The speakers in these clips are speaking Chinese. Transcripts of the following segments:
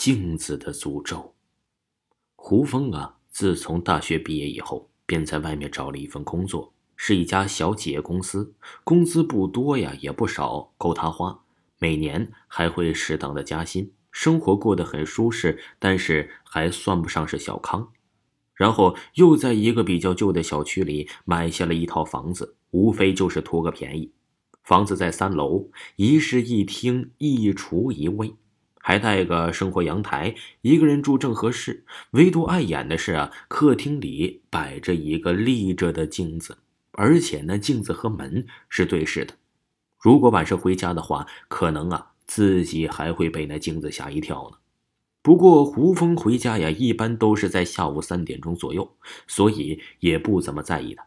镜子的诅咒。胡峰啊，自从大学毕业以后，便在外面找了一份工作，是一家小企业公司，工资不多呀，也不少，够他花。每年还会适当的加薪，生活过得很舒适，但是还算不上是小康。然后又在一个比较旧的小区里买下了一套房子，无非就是图个便宜。房子在三楼，一室一厅一厨一卫，还带个生活阳台，一个人住正合适。唯独碍眼的是啊，客厅里摆着一个立着的镜子，而且那镜子和门是对视的。如果晚上回家的话，可能啊自己还会被那镜子吓一跳呢。不过胡峰回家呀，一般都是在下午三点钟左右，所以也不怎么在意的。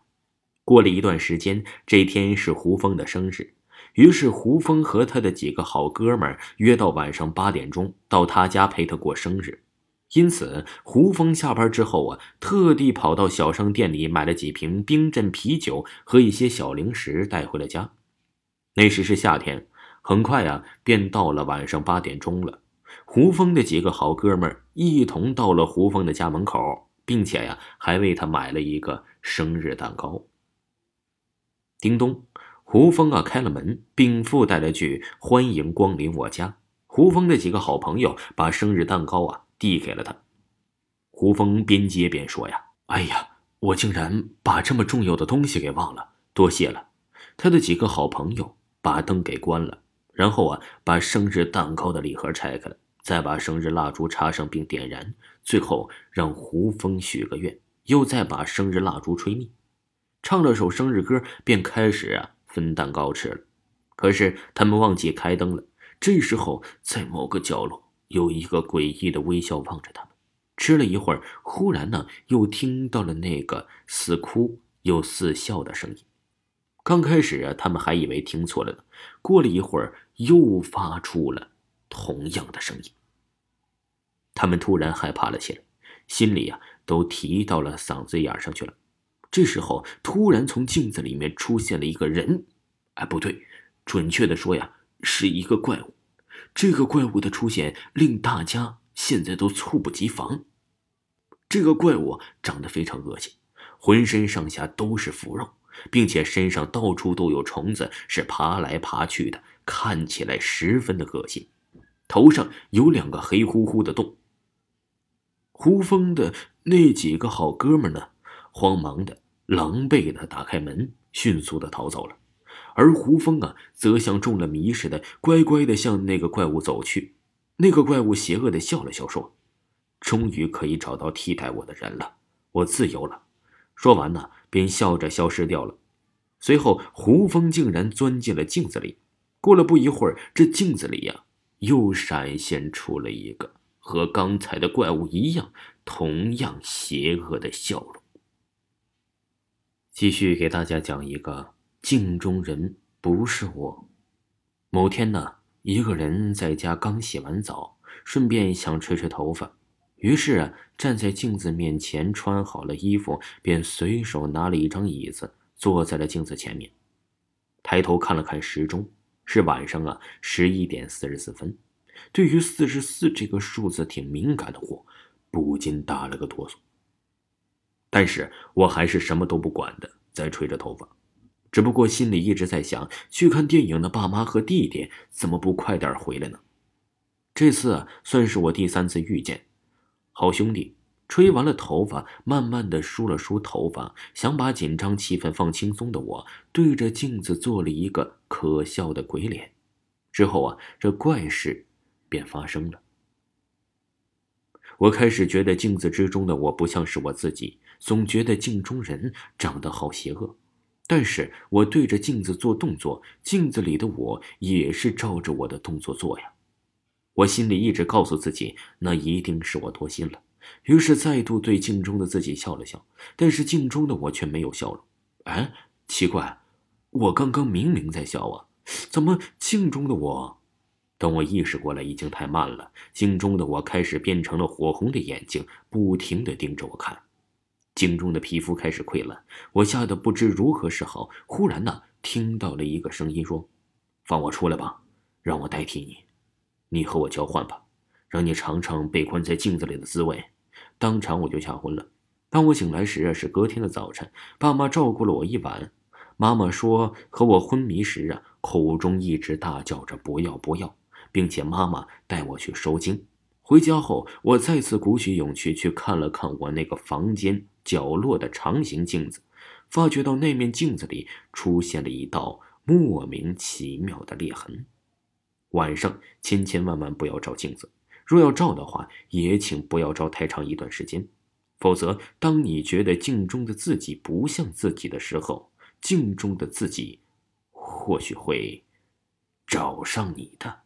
过了一段时间，这天是胡峰的生日，于是胡峰和他的几个好哥们约到晚上八点钟到他家陪他过生日。因此，胡峰下班之后啊，特地跑到小商店里买了几瓶冰镇啤酒和一些小零食带回了家。那时是夏天，很快啊，便到了晚上八点钟了。胡峰的几个好哥们一同到了胡峰的家门口，并且呀，还为他买了一个生日蛋糕。叮咚，胡峰啊开了门，并附带了句“欢迎光临我家”。胡峰的几个好朋友把生日蛋糕啊递给了他。胡峰边接边说：“呀，哎呀，我竟然把这么重要的东西给忘了，多谢了。”他的几个好朋友。把灯给关了，然后啊，把生日蛋糕的礼盒拆开了，再把生日蜡烛插上并点燃，最后让胡峰许个愿，又再把生日蜡烛吹灭，唱了首生日歌，便开始啊分蛋糕吃了。可是他们忘记开灯了。这时候，在某个角落有一个诡异的微笑望着他们。吃了一会儿，忽然呢，又听到了那个似哭又似笑的声音。刚开始啊，他们还以为听错了呢。过了一会儿，又发出了同样的声音。他们突然害怕了起来，心里呀都提到了嗓子眼上去了。这时候，突然从镜子里面出现了一个人，哎，不对，准确的说呀，是一个怪物。这个怪物的出现令大家现在都猝不及防。这个怪物长得非常恶心，浑身上下都是腐肉。并且身上到处都有虫子，是爬来爬去的，看起来十分的恶心。头上有两个黑乎乎的洞。胡峰的那几个好哥们呢，慌忙的、狼狈的打开门，迅速的逃走了。而胡峰啊，则像中了迷似的，乖乖的向那个怪物走去。那个怪物邪恶的笑了笑，说：“终于可以找到替代我的人了，我自由了。”说完呢。便笑着消失掉了。随后，胡峰竟然钻进了镜子里。过了不一会儿，这镜子里呀，又闪现出了一个和刚才的怪物一样、同样邪恶的笑容。继续给大家讲一个镜中人不是我。某天呢，一个人在家刚洗完澡，顺便想吹吹头发。于是啊，站在镜子面前，穿好了衣服，便随手拿了一张椅子，坐在了镜子前面，抬头看了看时钟，是晚上啊，十一点四十四分。对于四十四这个数字挺敏感的我，不禁打了个哆嗦。但是我还是什么都不管的，在吹着头发，只不过心里一直在想，去看电影的爸妈和弟弟怎么不快点回来呢？这次，算是我第三次遇见。好兄弟，吹完了头发，慢慢的梳了梳头发，想把紧张气氛放轻松的我，对着镜子做了一个可笑的鬼脸。之后啊，这怪事便发生了。我开始觉得镜子之中的我不像是我自己，总觉得镜中人长得好邪恶。但是我对着镜子做动作，镜子里的我也是照着我的动作做呀。我心里一直告诉自己，那一定是我多心了。于是再度对镜中的自己笑了笑，但是镜中的我却没有笑容。哎，奇怪，我刚刚明明在笑啊，怎么镜中的我……等我意识过来，已经太慢了。镜中的我开始变成了火红的眼睛，不停的盯着我看。镜中的皮肤开始溃烂，我吓得不知如何是好。忽然呢，听到了一个声音说：“放我出来吧，让我代替你。”你和我交换吧，让你尝尝被关在镜子里的滋味。当场我就吓昏了。当我醒来时是隔天的早晨，爸妈照顾了我一晚。妈妈说和我昏迷时啊，口中一直大叫着不要不要，并且妈妈带我去收经。回家后，我再次鼓起勇气去看了看我那个房间角落的长形镜子，发觉到那面镜子里出现了一道莫名其妙的裂痕。晚上千千万万不要照镜子，若要照的话，也请不要照太长一段时间，否则当你觉得镜中的自己不像自己的时候，镜中的自己或许会找上你的。